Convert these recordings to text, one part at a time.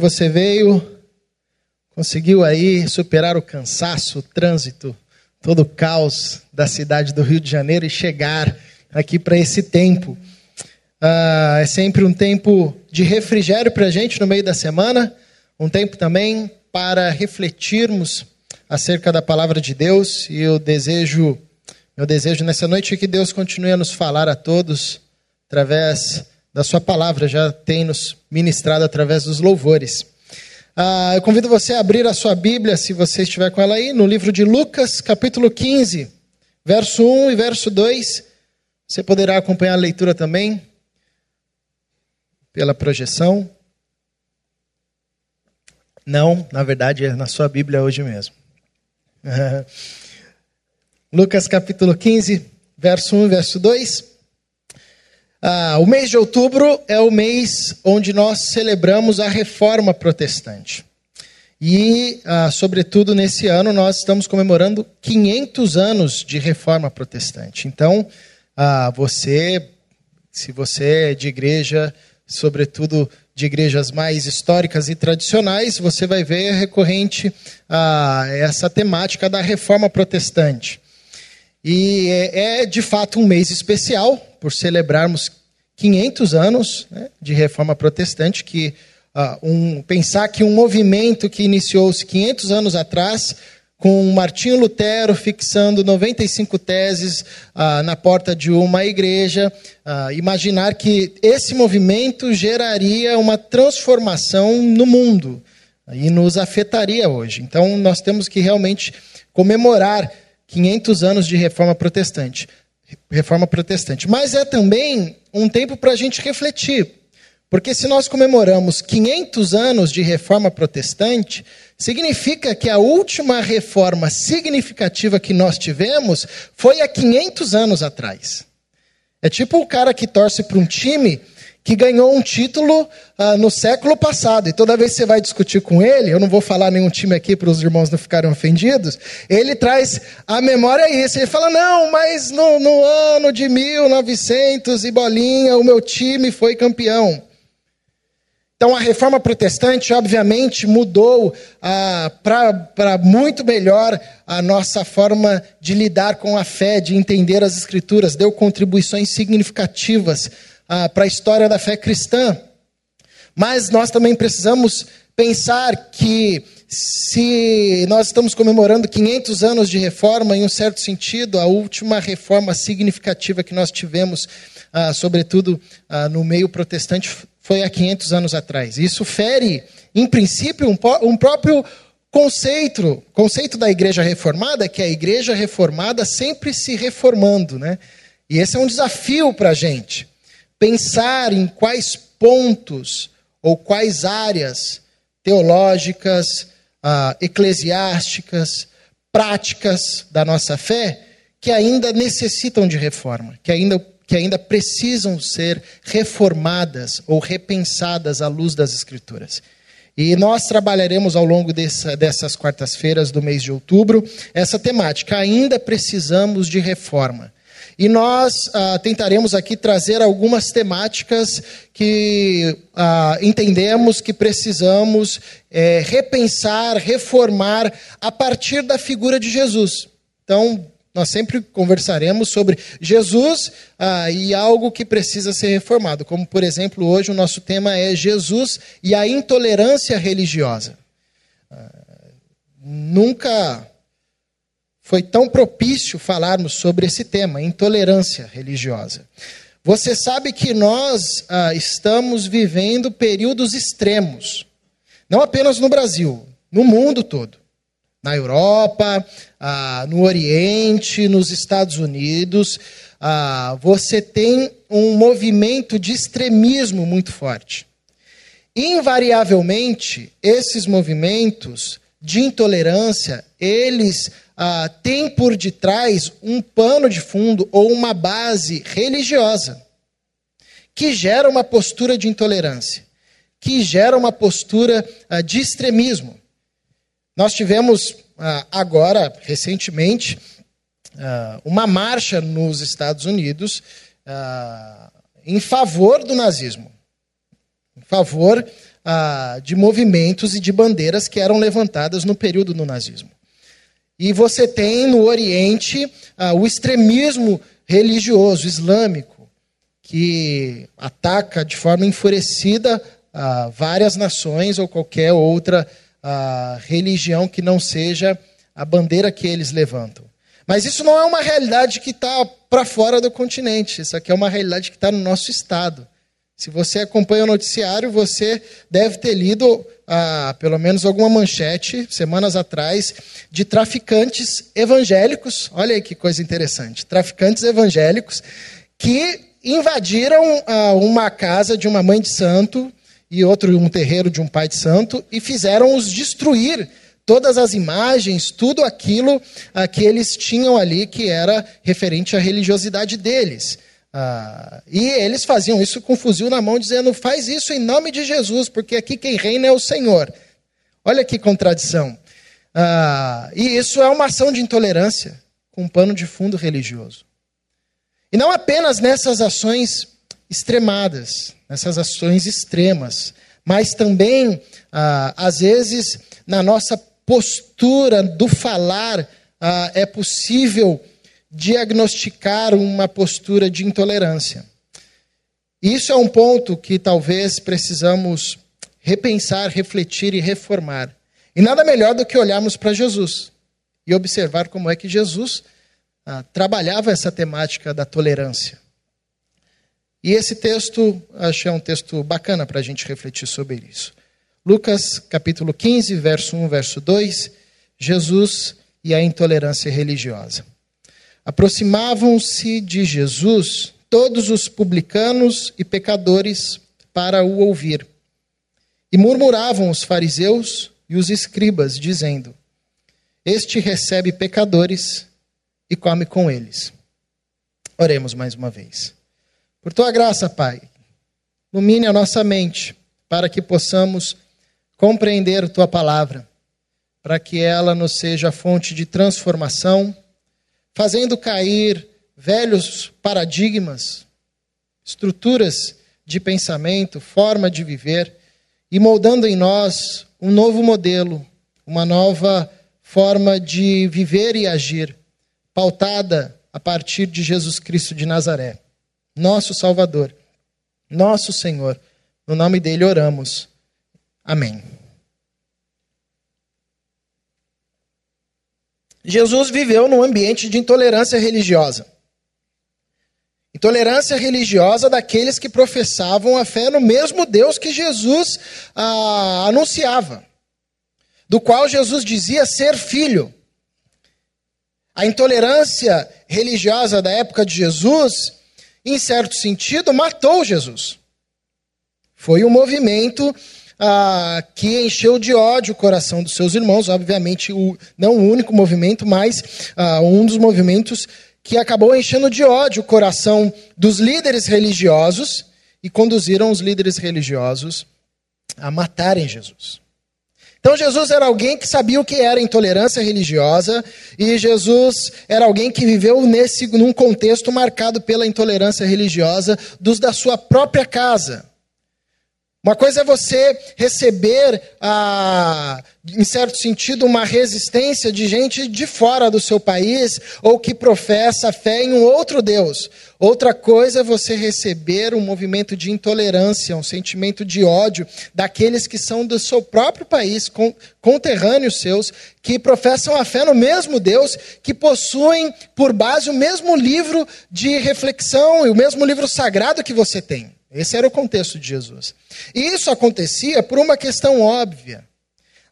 você veio, conseguiu aí superar o cansaço, o trânsito, todo o caos da cidade do Rio de Janeiro e chegar aqui para esse tempo. Ah, é sempre um tempo de refrigério para a gente no meio da semana, um tempo também para refletirmos acerca da palavra de Deus e eu desejo, meu desejo nessa noite é que Deus continue a nos falar a todos através da sua palavra, já tem nos ministrado através dos louvores. Ah, eu convido você a abrir a sua Bíblia, se você estiver com ela aí, no livro de Lucas, capítulo 15, verso 1 e verso 2. Você poderá acompanhar a leitura também pela projeção. Não, na verdade é na sua Bíblia hoje mesmo. Lucas capítulo 15, verso 1 e verso 2. Ah, o mês de outubro é o mês onde nós celebramos a reforma protestante. E, ah, sobretudo nesse ano, nós estamos comemorando 500 anos de reforma protestante. Então, ah, você, se você é de igreja, sobretudo de igrejas mais históricas e tradicionais, você vai ver recorrente a essa temática da reforma protestante. E é, é, de fato um mês especial, por celebrarmos 500 anos né, de reforma protestante, que uh, um, pensar que um movimento que iniciou-se 500 anos atrás, com Martinho Lutero fixando 95 teses uh, na porta de uma igreja, uh, imaginar que esse movimento geraria uma transformação no mundo e nos afetaria hoje. Então, nós temos que realmente comemorar 500 anos de reforma protestante. Reforma protestante. Mas é também um tempo para a gente refletir. Porque se nós comemoramos 500 anos de reforma protestante, significa que a última reforma significativa que nós tivemos foi há 500 anos atrás. É tipo o cara que torce para um time que ganhou um título ah, no século passado. E toda vez que você vai discutir com ele, eu não vou falar nenhum time aqui para os irmãos não ficarem ofendidos, ele traz a memória isso. Ele fala: não, mas no, no ano de 1900 e bolinha, o meu time foi campeão. Então, a reforma protestante, obviamente, mudou ah, para muito melhor a nossa forma de lidar com a fé, de entender as Escrituras, deu contribuições significativas ah, para a história da fé cristã. Mas nós também precisamos pensar que se nós estamos comemorando 500 anos de reforma, em um certo sentido, a última reforma significativa que nós tivemos, ah, sobretudo ah, no meio protestante, foi há 500 anos atrás. Isso fere, em princípio, um, um próprio conceito, conceito da igreja reformada, que é a igreja reformada sempre se reformando, né? E esse é um desafio para a gente pensar em quais pontos ou quais áreas teológicas, ah, eclesiásticas, práticas da nossa fé que ainda necessitam de reforma, que ainda, que ainda precisam ser reformadas ou repensadas à luz das Escrituras. E nós trabalharemos ao longo dessa, dessas quartas-feiras do mês de outubro essa temática. Ainda precisamos de reforma. E nós ah, tentaremos aqui trazer algumas temáticas que ah, entendemos que precisamos é, repensar, reformar a partir da figura de Jesus. Então, nós sempre conversaremos sobre Jesus ah, e algo que precisa ser reformado. Como, por exemplo, hoje o nosso tema é Jesus e a intolerância religiosa. Ah, nunca foi tão propício falarmos sobre esse tema, intolerância religiosa. Você sabe que nós ah, estamos vivendo períodos extremos, não apenas no Brasil, no mundo todo. Na Europa, ah, no Oriente, nos Estados Unidos, ah, você tem um movimento de extremismo muito forte. Invariavelmente, esses movimentos de intolerância, eles ah, tem por detrás um pano de fundo ou uma base religiosa que gera uma postura de intolerância, que gera uma postura ah, de extremismo. Nós tivemos ah, agora, recentemente, uma marcha nos Estados Unidos em favor do nazismo, em favor de movimentos e de bandeiras que eram levantadas no período do nazismo. E você tem no Oriente ah, o extremismo religioso islâmico, que ataca de forma enfurecida ah, várias nações ou qualquer outra ah, religião que não seja a bandeira que eles levantam. Mas isso não é uma realidade que está para fora do continente, isso aqui é uma realidade que está no nosso estado. Se você acompanha o noticiário, você deve ter lido ah, pelo menos alguma manchete, semanas atrás, de traficantes evangélicos. Olha aí que coisa interessante. Traficantes evangélicos que invadiram ah, uma casa de uma mãe de santo e outro um terreiro de um pai de santo e fizeram-os destruir todas as imagens, tudo aquilo ah, que eles tinham ali que era referente à religiosidade deles. Ah, e eles faziam isso com fuzil na mão, dizendo: faz isso em nome de Jesus, porque aqui quem reina é o Senhor. Olha que contradição. Ah, e isso é uma ação de intolerância com um pano de fundo religioso. E não apenas nessas ações extremadas, nessas ações extremas, mas também, ah, às vezes, na nossa postura do falar, ah, é possível diagnosticar uma postura de intolerância. Isso é um ponto que talvez precisamos repensar, refletir e reformar. E nada melhor do que olharmos para Jesus e observar como é que Jesus ah, trabalhava essa temática da tolerância. E esse texto, acho que é um texto bacana para a gente refletir sobre isso. Lucas capítulo 15, verso 1, verso 2, Jesus e a intolerância religiosa. Aproximavam-se de Jesus todos os publicanos e pecadores para o ouvir. E murmuravam os fariseus e os escribas, dizendo: Este recebe pecadores e come com eles. Oremos mais uma vez. Por tua graça, Pai, ilumine a nossa mente para que possamos compreender tua palavra, para que ela nos seja fonte de transformação, fazendo cair velhos paradigmas, estruturas de pensamento, forma de viver e moldando em nós um novo modelo, uma nova forma de viver e agir, pautada a partir de Jesus Cristo de Nazaré nosso Salvador, nosso Senhor. No nome dele oramos. Amém. Jesus viveu num ambiente de intolerância religiosa. Intolerância religiosa daqueles que professavam a fé no mesmo Deus que Jesus ah, anunciava, do qual Jesus dizia ser filho. A intolerância religiosa da época de Jesus em certo sentido, matou Jesus. Foi um movimento ah, que encheu de ódio o coração dos seus irmãos, obviamente, o, não o único movimento, mas ah, um dos movimentos que acabou enchendo de ódio o coração dos líderes religiosos e conduziram os líderes religiosos a matarem Jesus. Então Jesus era alguém que sabia o que era intolerância religiosa e Jesus era alguém que viveu nesse num contexto marcado pela intolerância religiosa dos da sua própria casa. Uma coisa é você receber, ah, em certo sentido, uma resistência de gente de fora do seu país ou que professa fé em um outro Deus. Outra coisa é você receber um movimento de intolerância, um sentimento de ódio daqueles que são do seu próprio país, conterrâneos seus, que professam a fé no mesmo Deus, que possuem por base o mesmo livro de reflexão e o mesmo livro sagrado que você tem. Esse era o contexto de Jesus. E isso acontecia por uma questão óbvia.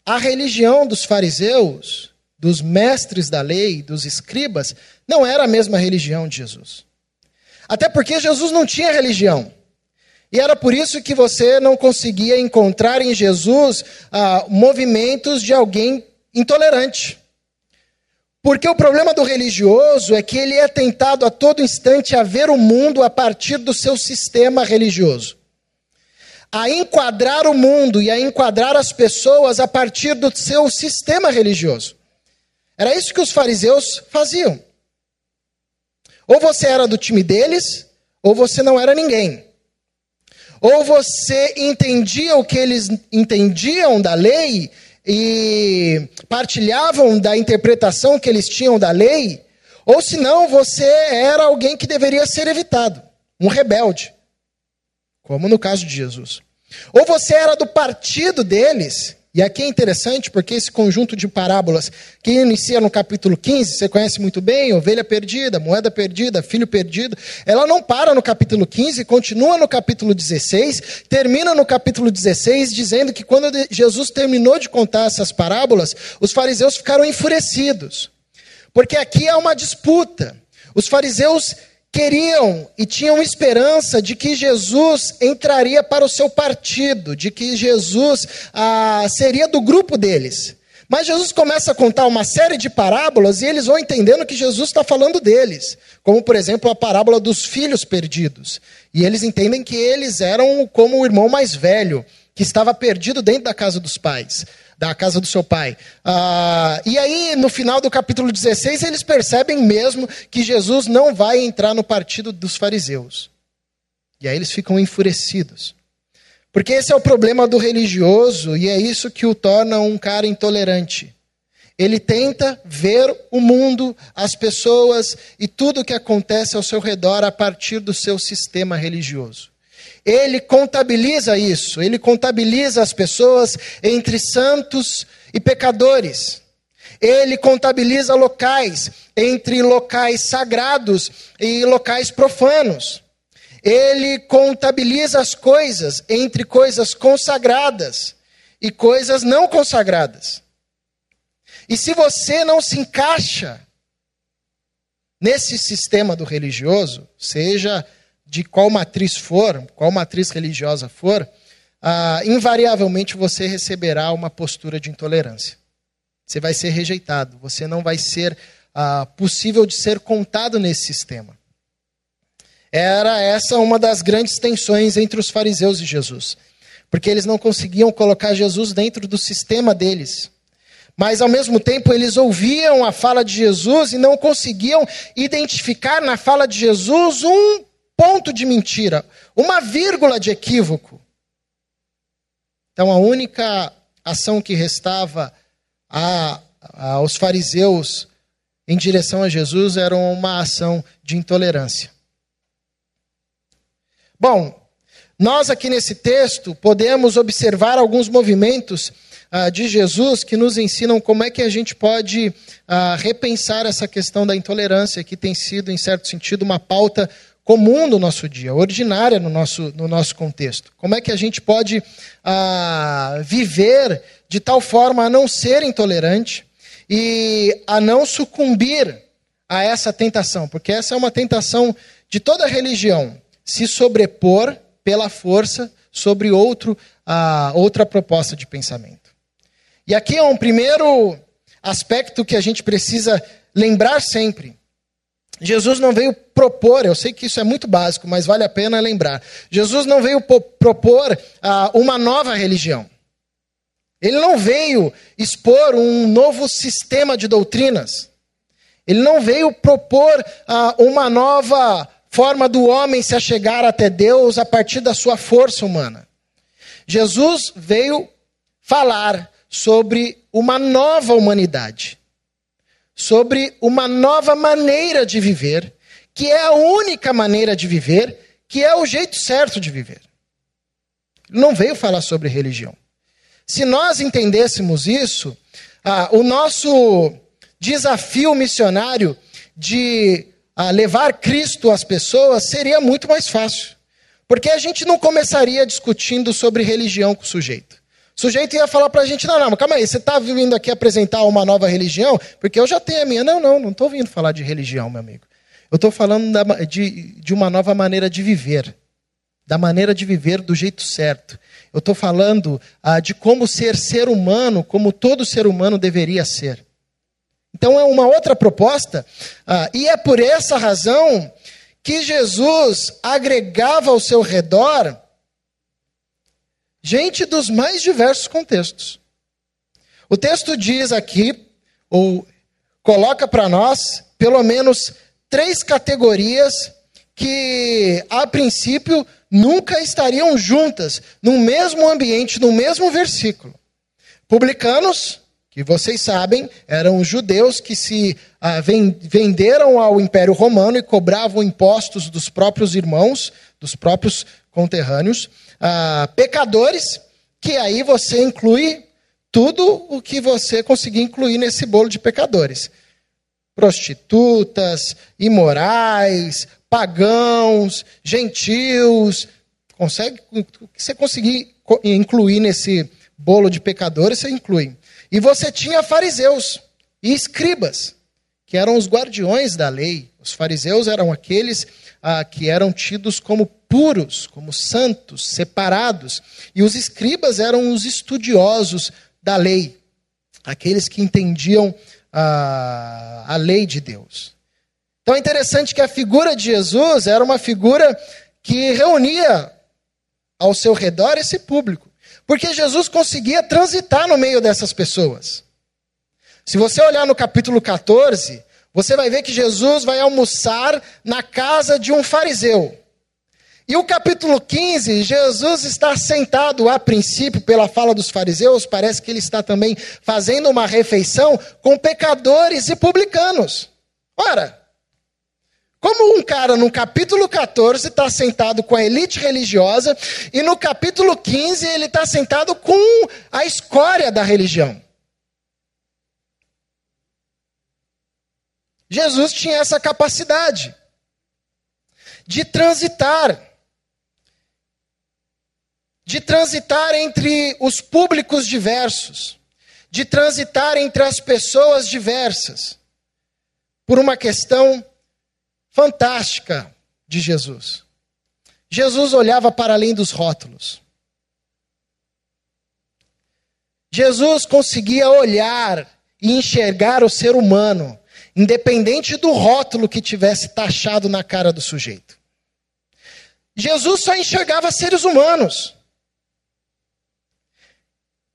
A religião dos fariseus, dos mestres da lei, dos escribas, não era a mesma religião de Jesus. Até porque Jesus não tinha religião. E era por isso que você não conseguia encontrar em Jesus ah, movimentos de alguém intolerante. Porque o problema do religioso é que ele é tentado a todo instante a ver o mundo a partir do seu sistema religioso. A enquadrar o mundo e a enquadrar as pessoas a partir do seu sistema religioso. Era isso que os fariseus faziam. Ou você era do time deles, ou você não era ninguém. Ou você entendia o que eles entendiam da lei e partilhavam da interpretação que eles tinham da lei, ou senão você era alguém que deveria ser evitado, um rebelde, como no caso de Jesus. Ou você era do partido deles e aqui é interessante porque esse conjunto de parábolas que inicia no capítulo 15, você conhece muito bem, ovelha perdida, moeda perdida, filho perdido, ela não para no capítulo 15, continua no capítulo 16, termina no capítulo 16 dizendo que quando Jesus terminou de contar essas parábolas, os fariseus ficaram enfurecidos. Porque aqui há uma disputa. Os fariseus queriam e tinham esperança de que Jesus entraria para o seu partido, de que Jesus ah, seria do grupo deles. Mas Jesus começa a contar uma série de parábolas e eles vão entendendo que Jesus está falando deles. Como, por exemplo, a parábola dos filhos perdidos. E eles entendem que eles eram como o irmão mais velho, que estava perdido dentro da casa dos pais da casa do seu pai. Ah, e aí, no final do capítulo 16, eles percebem mesmo que Jesus não vai entrar no partido dos fariseus. E aí eles ficam enfurecidos. Porque esse é o problema do religioso e é isso que o torna um cara intolerante. Ele tenta ver o mundo, as pessoas e tudo o que acontece ao seu redor a partir do seu sistema religioso ele contabiliza isso, ele contabiliza as pessoas entre santos e pecadores. Ele contabiliza locais entre locais sagrados e locais profanos. Ele contabiliza as coisas entre coisas consagradas e coisas não consagradas. E se você não se encaixa nesse sistema do religioso, seja de qual matriz for, qual matriz religiosa for, ah, invariavelmente você receberá uma postura de intolerância. Você vai ser rejeitado, você não vai ser ah, possível de ser contado nesse sistema. Era essa uma das grandes tensões entre os fariseus e Jesus, porque eles não conseguiam colocar Jesus dentro do sistema deles. Mas ao mesmo tempo eles ouviam a fala de Jesus e não conseguiam identificar na fala de Jesus um ponto de mentira, uma vírgula de equívoco. Então a única ação que restava a, a, aos fariseus em direção a Jesus era uma ação de intolerância. Bom, nós aqui nesse texto podemos observar alguns movimentos ah, de Jesus que nos ensinam como é que a gente pode ah, repensar essa questão da intolerância, que tem sido, em certo sentido, uma pauta comum do nosso dia, ordinária no nosso, no nosso contexto. Como é que a gente pode ah, viver de tal forma a não ser intolerante e a não sucumbir a essa tentação? Porque essa é uma tentação de toda religião, se sobrepor pela força sobre outro, ah, outra proposta de pensamento. E aqui é um primeiro aspecto que a gente precisa lembrar sempre. Jesus não veio propor, eu sei que isso é muito básico, mas vale a pena lembrar. Jesus não veio propor ah, uma nova religião. Ele não veio expor um novo sistema de doutrinas. Ele não veio propor ah, uma nova forma do homem se achegar até Deus a partir da sua força humana. Jesus veio falar sobre uma nova humanidade sobre uma nova maneira de viver, que é a única maneira de viver, que é o jeito certo de viver. Não veio falar sobre religião. Se nós entendêssemos isso, ah, o nosso desafio missionário de ah, levar Cristo às pessoas seria muito mais fácil. Porque a gente não começaria discutindo sobre religião com o sujeito. O sujeito ia falar para a gente: não, não, calma aí, você está vindo aqui apresentar uma nova religião? Porque eu já tenho a minha. Não, não, não estou vindo falar de religião, meu amigo. Eu estou falando da, de, de uma nova maneira de viver. Da maneira de viver do jeito certo. Eu estou falando ah, de como ser ser humano, como todo ser humano deveria ser. Então é uma outra proposta, ah, e é por essa razão que Jesus agregava ao seu redor gente dos mais diversos contextos. O texto diz aqui, ou coloca para nós, pelo menos três categorias que, a princípio, nunca estariam juntas, no mesmo ambiente, no mesmo versículo. Publicanos, que vocês sabem, eram judeus que se ah, venderam ao Império Romano e cobravam impostos dos próprios irmãos, dos próprios conterrâneos. Ah, pecadores, que aí você inclui tudo o que você conseguir incluir nesse bolo de pecadores: prostitutas, imorais, pagãos, gentios. Consegue, o que você conseguir incluir nesse bolo de pecadores, você inclui. E você tinha fariseus e escribas, que eram os guardiões da lei. Os fariseus eram aqueles ah, que eram tidos como puros, como santos, separados. E os escribas eram os estudiosos da lei, aqueles que entendiam ah, a lei de Deus. Então é interessante que a figura de Jesus era uma figura que reunia ao seu redor esse público. Porque Jesus conseguia transitar no meio dessas pessoas. Se você olhar no capítulo 14, você vai ver que Jesus vai almoçar na casa de um fariseu. E o capítulo 15, Jesus está sentado a princípio pela fala dos fariseus, parece que ele está também fazendo uma refeição com pecadores e publicanos. Ora, como um cara no capítulo 14 está sentado com a elite religiosa e no capítulo 15 ele está sentado com a escória da religião. Jesus tinha essa capacidade de transitar, de transitar entre os públicos diversos, de transitar entre as pessoas diversas, por uma questão fantástica de Jesus. Jesus olhava para além dos rótulos. Jesus conseguia olhar e enxergar o ser humano, independente do rótulo que tivesse taxado na cara do sujeito. Jesus só enxergava seres humanos.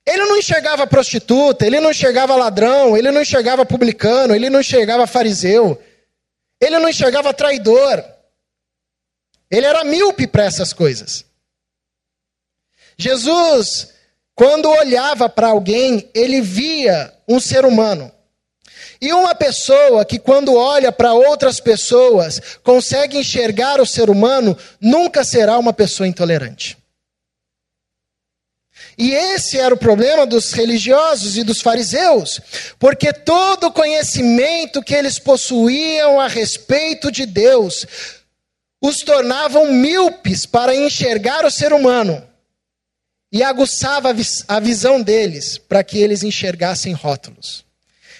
Ele não enxergava prostituta, ele não enxergava ladrão, ele não enxergava publicano, ele não enxergava fariseu. Ele não enxergava traidor. Ele era míope para essas coisas. Jesus, quando olhava para alguém, ele via um ser humano. E uma pessoa que, quando olha para outras pessoas, consegue enxergar o ser humano, nunca será uma pessoa intolerante. E esse era o problema dos religiosos e dos fariseus, porque todo o conhecimento que eles possuíam a respeito de Deus os tornavam míopes para enxergar o ser humano e aguçava a visão deles para que eles enxergassem rótulos.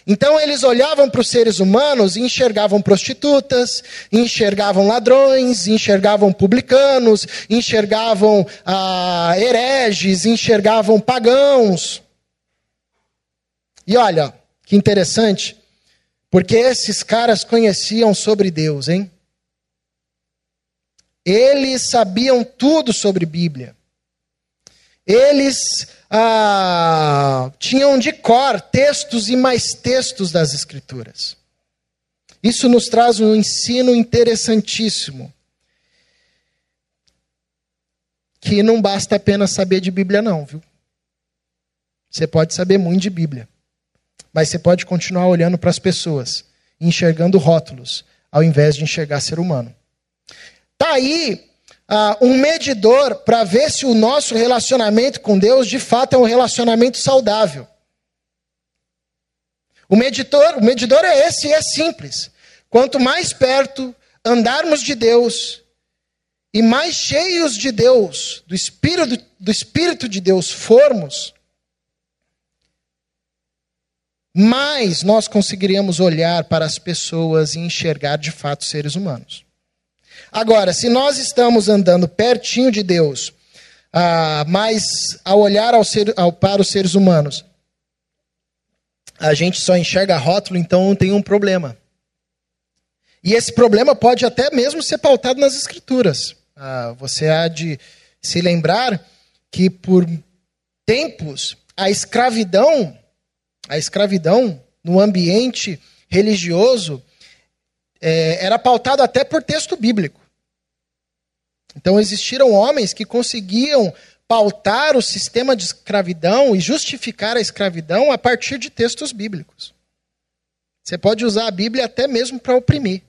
Então eles olhavam para os seres humanos e enxergavam prostitutas, enxergavam ladrões, enxergavam publicanos, enxergavam ah, hereges, enxergavam pagãos. E olha, que interessante, porque esses caras conheciam sobre Deus, hein? Eles sabiam tudo sobre Bíblia. Eles ah, tinham de cor textos e mais textos das Escrituras. Isso nos traz um ensino interessantíssimo. Que não basta apenas saber de Bíblia, não, viu? Você pode saber muito de Bíblia, mas você pode continuar olhando para as pessoas, enxergando rótulos, ao invés de enxergar ser humano. Tá aí ah, um medidor para ver se o nosso relacionamento com Deus de fato é um relacionamento saudável. O medidor, o medidor é esse e é simples. Quanto mais perto andarmos de Deus e mais cheios de Deus, do Espírito, do Espírito de Deus formos, mais nós conseguiríamos olhar para as pessoas e enxergar de fato seres humanos. Agora, se nós estamos andando pertinho de Deus, ah, mas ao olhar ao ser, ao, para os seres humanos, a gente só enxerga rótulo, então tem um problema. E esse problema pode até mesmo ser pautado nas Escrituras. Ah, você há de se lembrar que por tempos a escravidão, a escravidão no ambiente religioso é, era pautado até por texto bíblico. Então existiram homens que conseguiam pautar o sistema de escravidão e justificar a escravidão a partir de textos bíblicos. Você pode usar a Bíblia até mesmo para oprimir.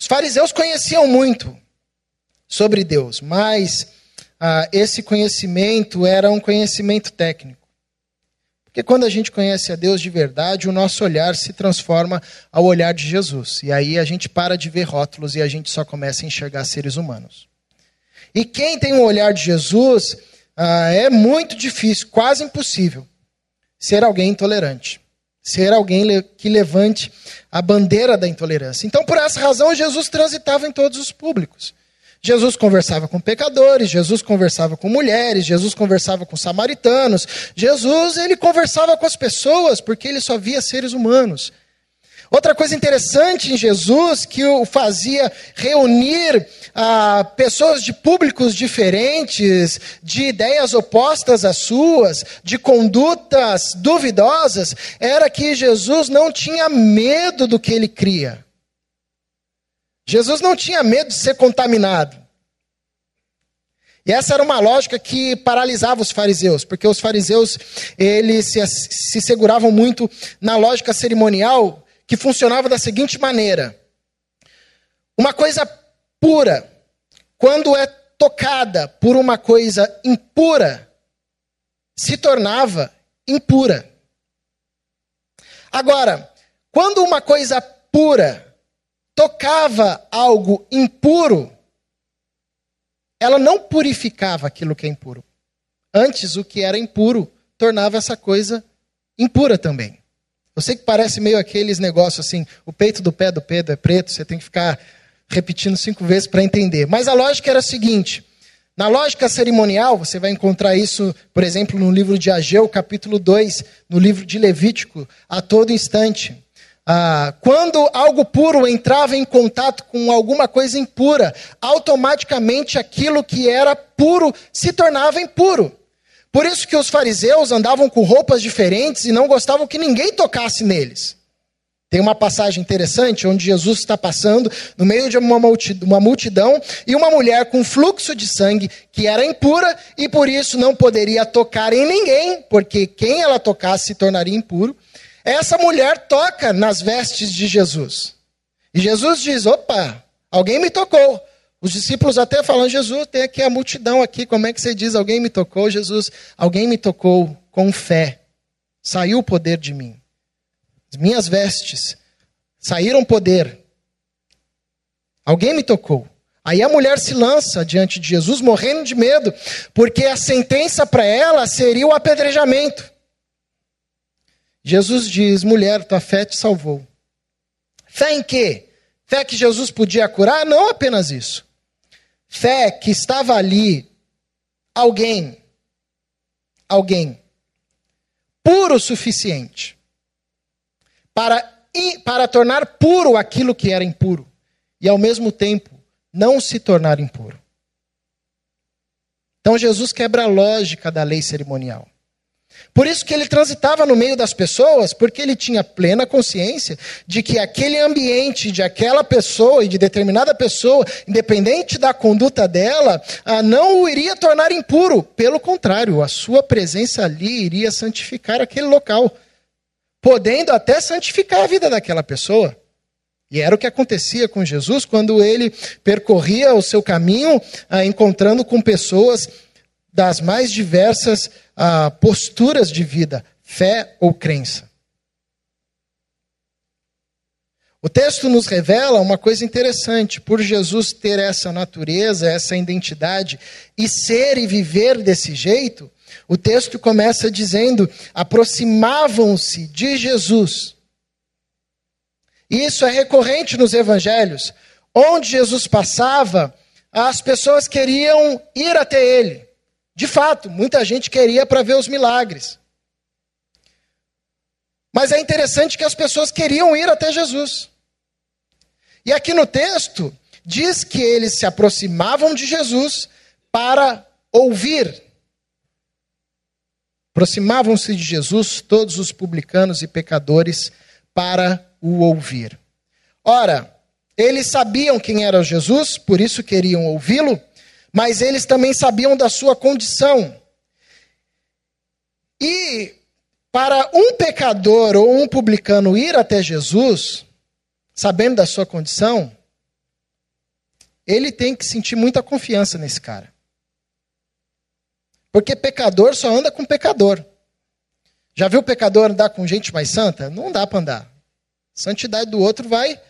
Os fariseus conheciam muito sobre Deus, mas ah, esse conhecimento era um conhecimento técnico. Porque quando a gente conhece a Deus de verdade, o nosso olhar se transforma ao olhar de Jesus. E aí a gente para de ver rótulos e a gente só começa a enxergar seres humanos. E quem tem o um olhar de Jesus, ah, é muito difícil, quase impossível, ser alguém intolerante. Ser alguém que levante a bandeira da intolerância. Então, por essa razão, Jesus transitava em todos os públicos. Jesus conversava com pecadores, Jesus conversava com mulheres, Jesus conversava com samaritanos. Jesus, ele conversava com as pessoas porque ele só via seres humanos. Outra coisa interessante em Jesus que o fazia reunir ah, pessoas de públicos diferentes, de ideias opostas às suas, de condutas duvidosas, era que Jesus não tinha medo do que ele cria. Jesus não tinha medo de ser contaminado. E essa era uma lógica que paralisava os fariseus, porque os fariseus eles se, se seguravam muito na lógica cerimonial que funcionava da seguinte maneira: uma coisa pura, quando é tocada por uma coisa impura, se tornava impura. Agora, quando uma coisa pura tocava algo impuro, ela não purificava aquilo que é impuro. Antes, o que era impuro tornava essa coisa impura também. Eu sei que parece meio aqueles negócios assim, o peito do pé do Pedro é preto, você tem que ficar repetindo cinco vezes para entender. Mas a lógica era a seguinte: na lógica cerimonial, você vai encontrar isso, por exemplo, no livro de Ageu, capítulo 2, no livro de Levítico, a todo instante. Ah, quando algo puro entrava em contato com alguma coisa impura, automaticamente aquilo que era puro se tornava impuro. Por isso que os fariseus andavam com roupas diferentes e não gostavam que ninguém tocasse neles. Tem uma passagem interessante onde Jesus está passando no meio de uma multidão e uma mulher com fluxo de sangue que era impura e por isso não poderia tocar em ninguém, porque quem ela tocasse se tornaria impuro. Essa mulher toca nas vestes de Jesus. E Jesus diz: opa, alguém me tocou. Os discípulos até falam: Jesus, tem aqui a multidão aqui, como é que você diz? Alguém me tocou? Jesus, alguém me tocou com fé. Saiu o poder de mim. As minhas vestes saíram poder. Alguém me tocou. Aí a mulher se lança diante de Jesus, morrendo de medo, porque a sentença para ela seria o apedrejamento. Jesus diz: mulher, tua fé te salvou. Fé em quê? Fé que Jesus podia curar? Não apenas isso. Fé que estava ali alguém, alguém, puro o suficiente para, para tornar puro aquilo que era impuro e ao mesmo tempo não se tornar impuro. Então Jesus quebra a lógica da lei cerimonial. Por isso que ele transitava no meio das pessoas, porque ele tinha plena consciência de que aquele ambiente de aquela pessoa e de determinada pessoa, independente da conduta dela, ah, não o iria tornar impuro. Pelo contrário, a sua presença ali iria santificar aquele local, podendo até santificar a vida daquela pessoa. E era o que acontecia com Jesus quando ele percorria o seu caminho, ah, encontrando com pessoas das mais diversas ah, posturas de vida, fé ou crença. O texto nos revela uma coisa interessante: por Jesus ter essa natureza, essa identidade, e ser e viver desse jeito, o texto começa dizendo: aproximavam-se de Jesus. Isso é recorrente nos evangelhos. Onde Jesus passava, as pessoas queriam ir até ele. De fato, muita gente queria para ver os milagres. Mas é interessante que as pessoas queriam ir até Jesus. E aqui no texto, diz que eles se aproximavam de Jesus para ouvir. Aproximavam-se de Jesus todos os publicanos e pecadores para o ouvir. Ora, Eles sabiam quem era Jesus, por isso queriam ouvi-lo, mas eles também sabiam da sua condição. E para um pecador ou um publicano ir até Jesus, sabendo da sua condição, ele tem que sentir muita confiança nesse cara. Porque pecador só anda com pecador. Já viu pecador andar com gente mais santa? Não dá para andar. A santidade do outro vai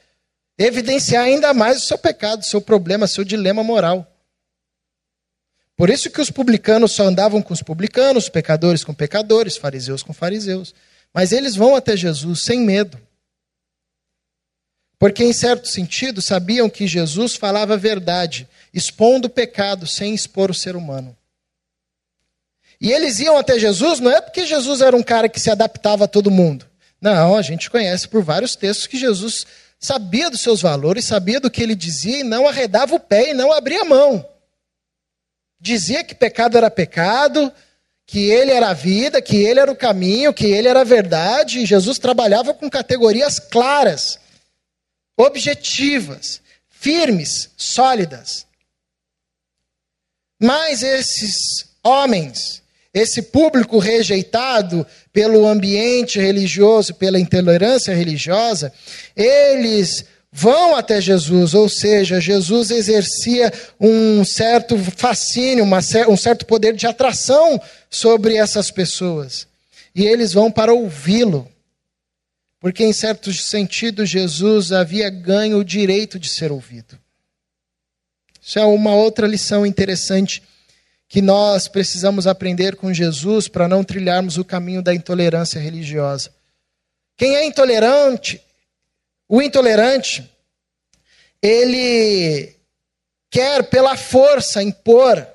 evidenciar ainda mais o seu pecado, o seu problema, o seu dilema moral. Por isso que os publicanos só andavam com os publicanos, pecadores com pecadores, fariseus com fariseus. Mas eles vão até Jesus sem medo. Porque, em certo sentido, sabiam que Jesus falava a verdade, expondo o pecado sem expor o ser humano. E eles iam até Jesus não é porque Jesus era um cara que se adaptava a todo mundo. Não, a gente conhece por vários textos que Jesus sabia dos seus valores, sabia do que ele dizia e não arredava o pé e não abria a mão. Dizia que pecado era pecado, que ele era a vida, que ele era o caminho, que ele era a verdade, e Jesus trabalhava com categorias claras, objetivas, firmes, sólidas. Mas esses homens, esse público rejeitado pelo ambiente religioso, pela intolerância religiosa, eles vão até Jesus, ou seja, Jesus exercia um certo fascínio, uma, um certo poder de atração sobre essas pessoas. E eles vão para ouvi-lo, porque em certo sentido Jesus havia ganho o direito de ser ouvido. Isso é uma outra lição interessante que nós precisamos aprender com Jesus para não trilharmos o caminho da intolerância religiosa. Quem é intolerante o intolerante, ele quer pela força impor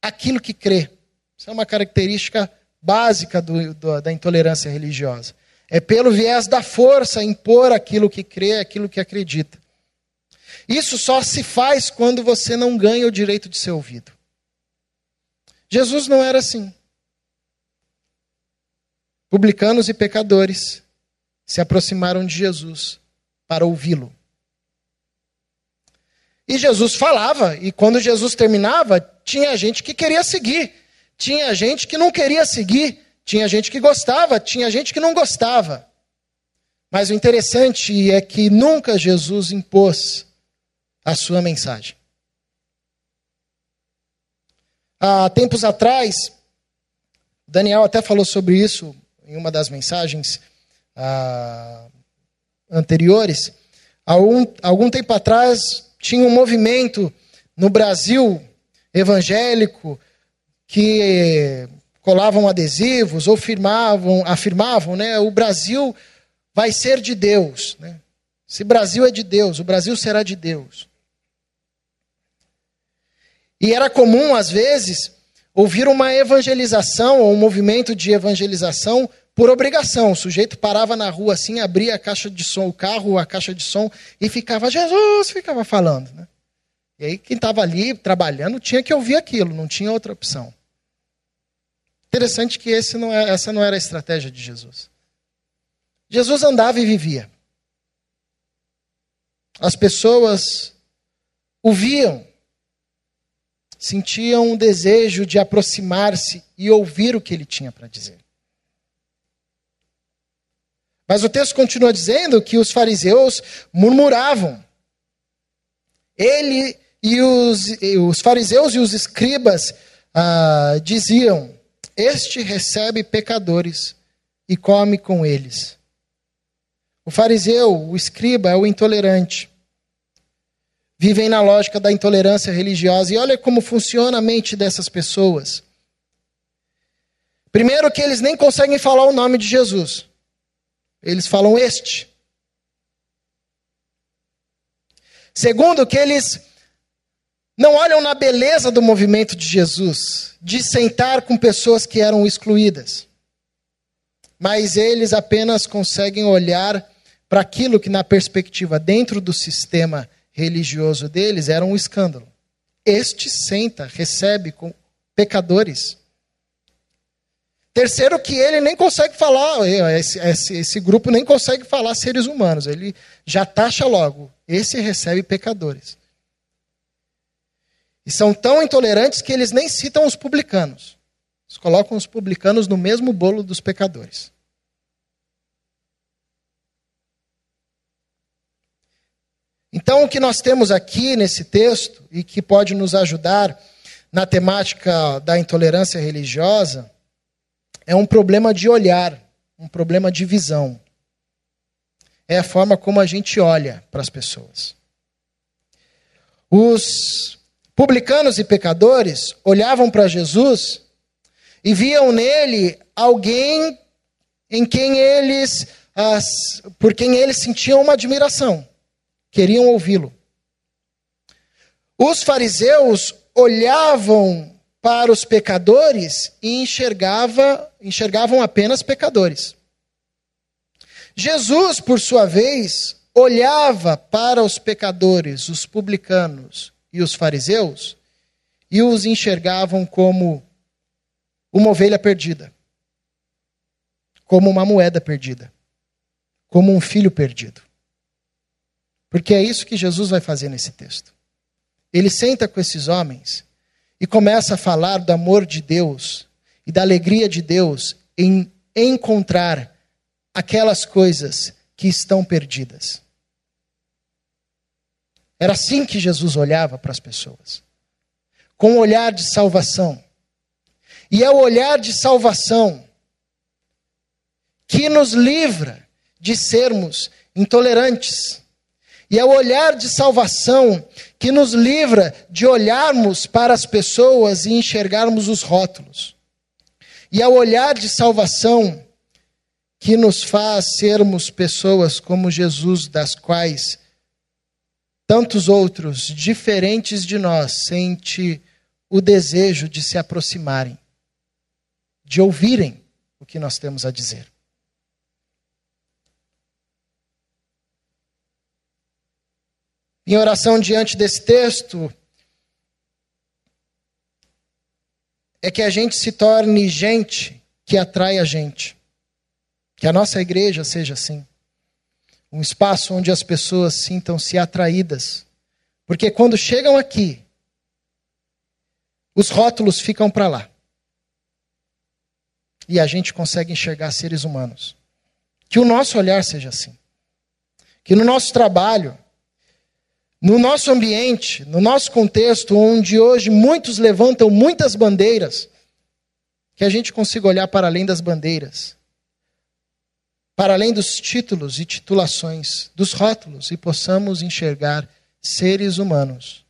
aquilo que crê. Isso é uma característica básica do, do, da intolerância religiosa. É pelo viés da força impor aquilo que crê, aquilo que acredita. Isso só se faz quando você não ganha o direito de ser ouvido. Jesus não era assim. Publicanos e pecadores se aproximaram de Jesus para ouvi-lo. E Jesus falava, e quando Jesus terminava, tinha gente que queria seguir, tinha gente que não queria seguir, tinha gente que gostava, tinha gente que não gostava. Mas o interessante é que nunca Jesus impôs a sua mensagem. Há tempos atrás, Daniel até falou sobre isso em uma das mensagens. Ah, anteriores, algum, algum tempo atrás tinha um movimento no Brasil evangélico que colavam adesivos ou firmavam, afirmavam, né, o Brasil vai ser de Deus. Né? Se Brasil é de Deus, o Brasil será de Deus. E era comum, às vezes, ouvir uma evangelização ou um movimento de evangelização por obrigação. O sujeito parava na rua assim, abria a caixa de som, o carro, a caixa de som, e ficava, Jesus, ficava falando. Né? E aí quem estava ali trabalhando tinha que ouvir aquilo, não tinha outra opção. Interessante que não é, essa não era a estratégia de Jesus. Jesus andava e vivia. As pessoas o viam, sentiam um desejo de aproximar-se e ouvir o que ele tinha para dizer. Mas o texto continua dizendo que os fariseus murmuravam. Ele e os, e os fariseus e os escribas ah, diziam: Este recebe pecadores e come com eles. O fariseu, o escriba, é o intolerante. Vivem na lógica da intolerância religiosa. E olha como funciona a mente dessas pessoas. Primeiro, que eles nem conseguem falar o nome de Jesus. Eles falam este. Segundo, que eles não olham na beleza do movimento de Jesus, de sentar com pessoas que eram excluídas. Mas eles apenas conseguem olhar para aquilo que, na perspectiva dentro do sistema religioso deles, era um escândalo. Este senta, recebe com pecadores. Terceiro, que ele nem consegue falar, esse, esse, esse grupo nem consegue falar seres humanos, ele já taxa logo. Esse recebe pecadores. E são tão intolerantes que eles nem citam os publicanos. Eles colocam os publicanos no mesmo bolo dos pecadores. Então, o que nós temos aqui nesse texto, e que pode nos ajudar na temática da intolerância religiosa, é um problema de olhar, um problema de visão. É a forma como a gente olha para as pessoas. Os publicanos e pecadores olhavam para Jesus e viam nele alguém em quem eles, as, por quem eles sentiam uma admiração queriam ouvi-lo. Os fariseus olhavam para os pecadores e enxergava, enxergavam apenas pecadores. Jesus, por sua vez, olhava para os pecadores, os publicanos e os fariseus e os enxergavam como uma ovelha perdida, como uma moeda perdida, como um filho perdido. Porque é isso que Jesus vai fazer nesse texto. Ele senta com esses homens e começa a falar do amor de Deus e da alegria de Deus em encontrar aquelas coisas que estão perdidas. Era assim que Jesus olhava para as pessoas, com um olhar de salvação. E é o olhar de salvação que nos livra de sermos intolerantes e é o olhar de salvação que nos livra de olharmos para as pessoas e enxergarmos os rótulos. E é o olhar de salvação que nos faz sermos pessoas como Jesus, das quais tantos outros, diferentes de nós, sente o desejo de se aproximarem, de ouvirem o que nós temos a dizer. Minha oração diante desse texto é que a gente se torne gente que atrai a gente. Que a nossa igreja seja assim. Um espaço onde as pessoas sintam-se atraídas. Porque quando chegam aqui, os rótulos ficam para lá. E a gente consegue enxergar seres humanos. Que o nosso olhar seja assim. Que no nosso trabalho, no nosso ambiente, no nosso contexto, onde hoje muitos levantam muitas bandeiras, que a gente consiga olhar para além das bandeiras, para além dos títulos e titulações, dos rótulos, e possamos enxergar seres humanos.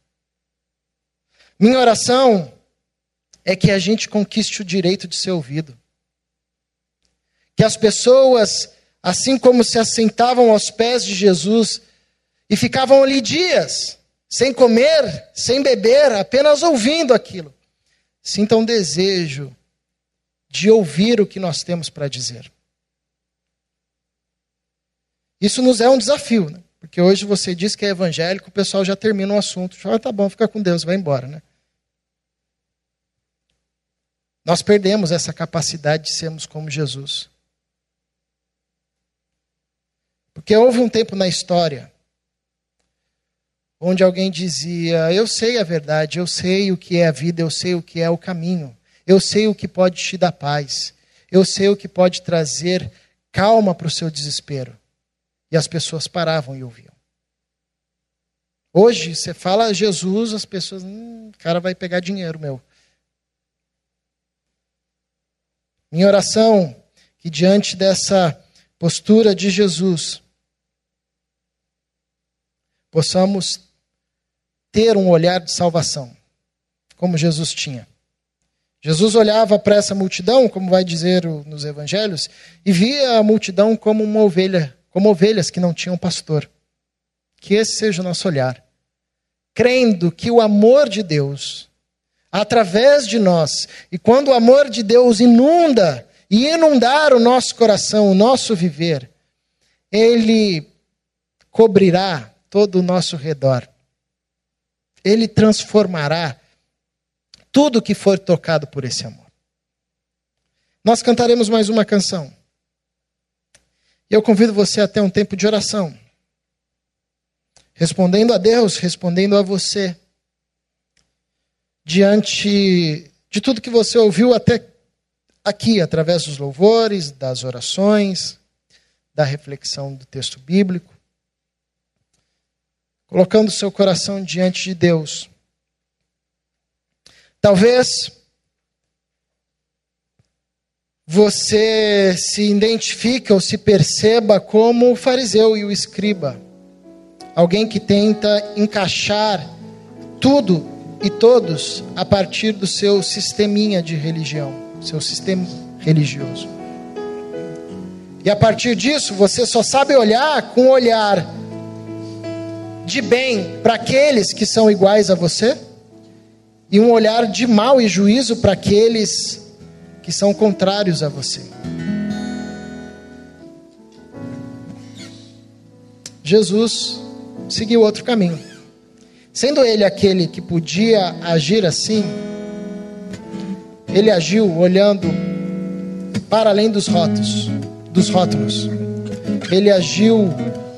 Minha oração é que a gente conquiste o direito de ser ouvido. Que as pessoas, assim como se assentavam aos pés de Jesus, e ficavam ali dias, sem comer, sem beber, apenas ouvindo aquilo. Sintam um desejo de ouvir o que nós temos para dizer. Isso nos é um desafio, né? porque hoje você diz que é evangélico, o pessoal já termina o assunto. Já ah, tá bom, fica com Deus, vai embora, né? Nós perdemos essa capacidade de sermos como Jesus. Porque houve um tempo na história onde alguém dizia: Eu sei a verdade, eu sei o que é a vida, eu sei o que é o caminho, eu sei o que pode te dar paz, eu sei o que pode trazer calma para o seu desespero. E as pessoas paravam e ouviam. Hoje, você fala Jesus, as pessoas, hum, o cara vai pegar dinheiro meu. Minha oração que diante dessa postura de Jesus, possamos ter um olhar de salvação, como Jesus tinha. Jesus olhava para essa multidão, como vai dizer nos evangelhos, e via a multidão como uma ovelha, como ovelhas que não tinham pastor. Que esse seja o nosso olhar. Crendo que o amor de Deus, através de nós, e quando o amor de Deus inunda e inundar o nosso coração, o nosso viver, ele cobrirá todo o nosso redor. Ele transformará tudo que for tocado por esse amor. Nós cantaremos mais uma canção. Eu convido você a ter um tempo de oração. Respondendo a Deus, respondendo a você. Diante de tudo que você ouviu até aqui, através dos louvores, das orações, da reflexão do texto bíblico. Colocando seu coração diante de Deus. Talvez você se identifique ou se perceba como o fariseu e o escriba. Alguém que tenta encaixar tudo e todos a partir do seu sisteminha de religião, seu sistema religioso. E a partir disso, você só sabe olhar com um olhar de bem para aqueles que são iguais a você e um olhar de mal e juízo para aqueles que são contrários a você. Jesus seguiu outro caminho. Sendo ele aquele que podia agir assim, ele agiu olhando para além dos rótulos, dos rótulos. Ele agiu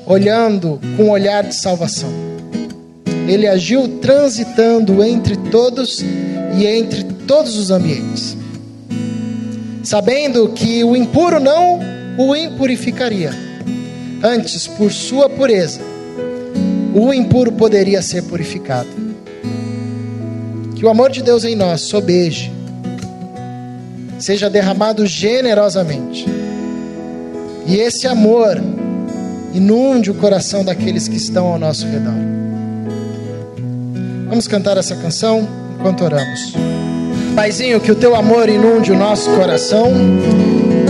olhando com um olhar de salvação. Ele agiu transitando entre todos e entre todos os ambientes, sabendo que o impuro não o impurificaria. Antes, por sua pureza, o impuro poderia ser purificado. Que o amor de Deus em nós sobeje, seja derramado generosamente, e esse amor inunde o coração daqueles que estão ao nosso redor. Vamos cantar essa canção enquanto oramos. Paizinho, que o teu amor inunde o nosso coração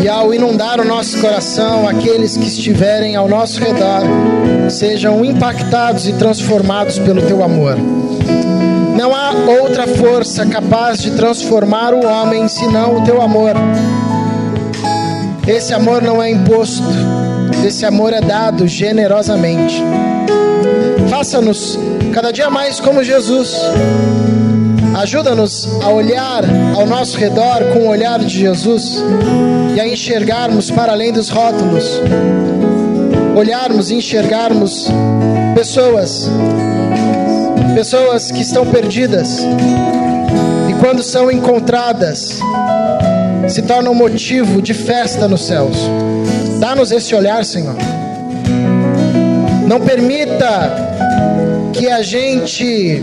e ao inundar o nosso coração, aqueles que estiverem ao nosso redor sejam impactados e transformados pelo teu amor. Não há outra força capaz de transformar o homem senão o teu amor. Esse amor não é imposto, esse amor é dado generosamente. Faça-nos cada dia mais como Jesus. Ajuda-nos a olhar ao nosso redor com o olhar de Jesus e a enxergarmos para além dos rótulos. Olharmos e enxergarmos pessoas, pessoas que estão perdidas e quando são encontradas, se tornam motivo de festa nos céus. Dá-nos esse olhar, Senhor. Não permita que a gente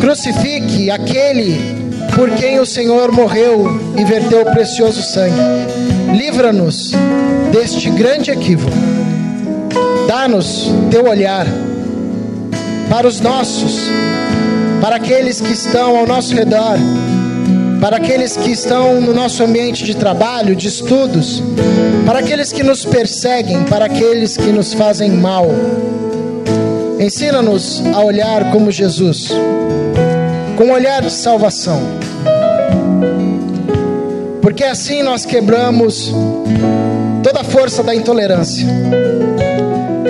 crucifique aquele por quem o Senhor morreu e verteu o precioso sangue. Livra-nos deste grande equívoco. Dá-nos teu olhar para os nossos, para aqueles que estão ao nosso redor, para aqueles que estão no nosso ambiente de trabalho, de estudos, para aqueles que nos perseguem, para aqueles que nos fazem mal. Ensina-nos a olhar como Jesus, com um olhar de salvação. Porque assim nós quebramos toda a força da intolerância.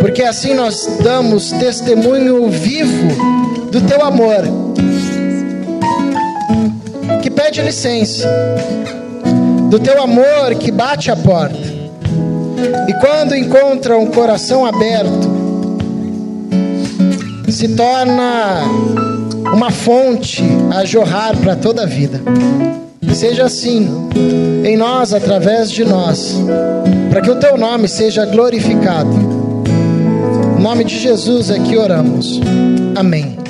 Porque assim nós damos testemunho vivo do teu amor, que pede licença, do teu amor que bate a porta. E quando encontra um coração aberto, se torna uma fonte a jorrar para toda a vida. Seja assim em nós, através de nós, para que o teu nome seja glorificado. Em nome de Jesus é que oramos. Amém.